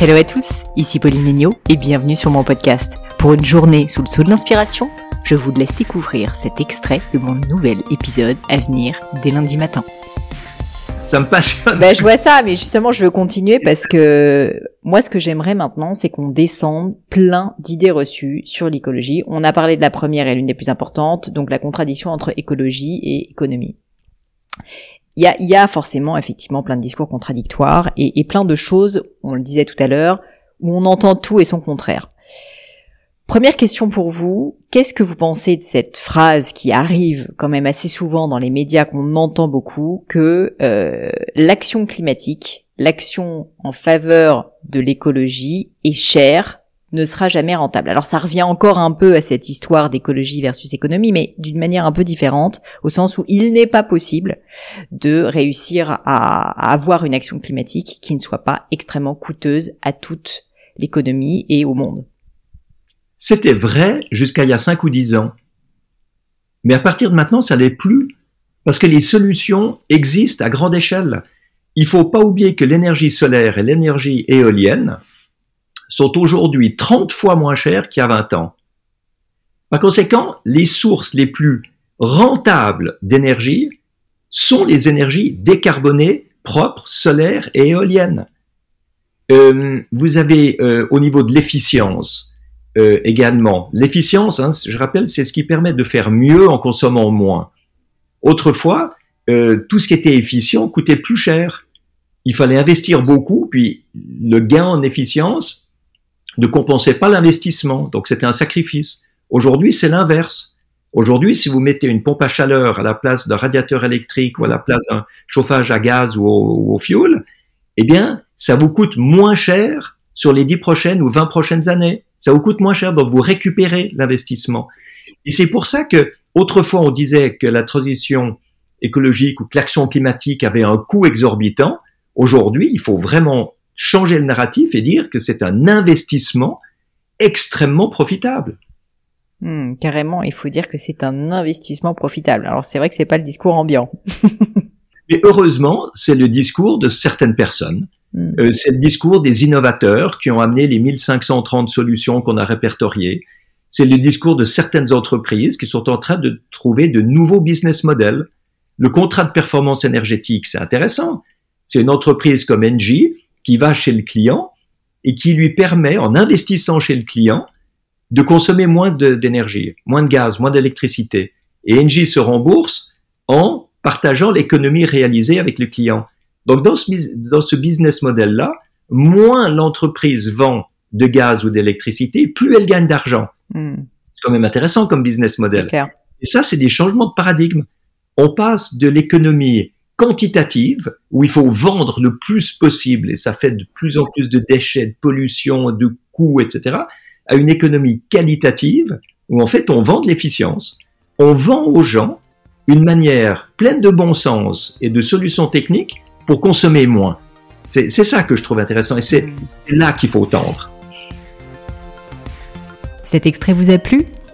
Hello à tous, ici Pauline Legnaud et bienvenue sur mon podcast. Pour une journée sous le sceau de l'inspiration, je vous laisse découvrir cet extrait de mon nouvel épisode à venir dès lundi matin. Ça me passionne. Ben, je vois ça, mais justement, je veux continuer parce que moi, ce que j'aimerais maintenant, c'est qu'on descende plein d'idées reçues sur l'écologie. On a parlé de la première et l'une des plus importantes, donc la contradiction entre écologie et économie. Il y a, y a forcément effectivement plein de discours contradictoires et, et plein de choses, on le disait tout à l'heure, où on entend tout et son contraire. Première question pour vous, qu'est-ce que vous pensez de cette phrase qui arrive quand même assez souvent dans les médias qu'on entend beaucoup, que euh, l'action climatique, l'action en faveur de l'écologie est chère, ne sera jamais rentable. Alors ça revient encore un peu à cette histoire d'écologie versus économie, mais d'une manière un peu différente, au sens où il n'est pas possible de réussir à, avoir une action climatique qui ne soit pas extrêmement coûteuse à toute l'économie et au monde. C'était vrai jusqu'à il y a 5 ou 10 ans. Mais à partir de maintenant, ça n'est plus, parce que les solutions existent à grande échelle. Il faut pas oublier que l'énergie solaire et l'énergie éolienne sont aujourd'hui 30 fois moins chères qu'il y a 20 ans. Par conséquent, les sources les plus rentables d'énergie sont les énergies décarbonées, propres, solaires et éoliennes. Euh, vous avez euh, au niveau de l'efficience, euh, également. L'efficience, hein, je rappelle, c'est ce qui permet de faire mieux en consommant moins. Autrefois, tout ce qui était efficient coûtait plus cher. Il fallait investir beaucoup, puis le gain en efficience ne compensait pas l'investissement, donc c'était un sacrifice. Aujourd'hui, c'est l'inverse. Aujourd'hui, si vous mettez une pompe à chaleur à la place d'un radiateur électrique ou à la place d'un chauffage à gaz ou au, au fioul, eh bien, ça vous coûte moins cher sur les 10 prochaines ou 20 prochaines années. Ça vous coûte moins cher, donc vous récupérez l'investissement. Et c'est pour ça que autrefois on disait que la transition écologique ou que l'action climatique avait un coût exorbitant. Aujourd'hui, il faut vraiment changer le narratif et dire que c'est un investissement extrêmement profitable. Hmm, carrément, il faut dire que c'est un investissement profitable. Alors c'est vrai que c'est pas le discours ambiant. Mais heureusement, c'est le discours de certaines personnes Mm. Euh, c'est le discours des innovateurs qui ont amené les 1530 solutions qu'on a répertoriées. C'est le discours de certaines entreprises qui sont en train de trouver de nouveaux business models. Le contrat de performance énergétique, c'est intéressant. C'est une entreprise comme Engie qui va chez le client et qui lui permet, en investissant chez le client, de consommer moins d'énergie, moins de gaz, moins d'électricité. Et Engie se rembourse en partageant l'économie réalisée avec le client. Donc dans ce, dans ce business model-là, moins l'entreprise vend de gaz ou d'électricité, plus elle gagne d'argent. Hmm. C'est quand même intéressant comme business model. Et ça, c'est des changements de paradigme. On passe de l'économie quantitative, où il faut vendre le plus possible, et ça fait de plus en plus de déchets, de pollution, de coûts, etc., à une économie qualitative, où en fait on vend de l'efficience, on vend aux gens une manière pleine de bon sens et de solutions techniques pour consommer moins. C'est ça que je trouve intéressant et c'est là qu'il faut tendre. Cet extrait vous a plu?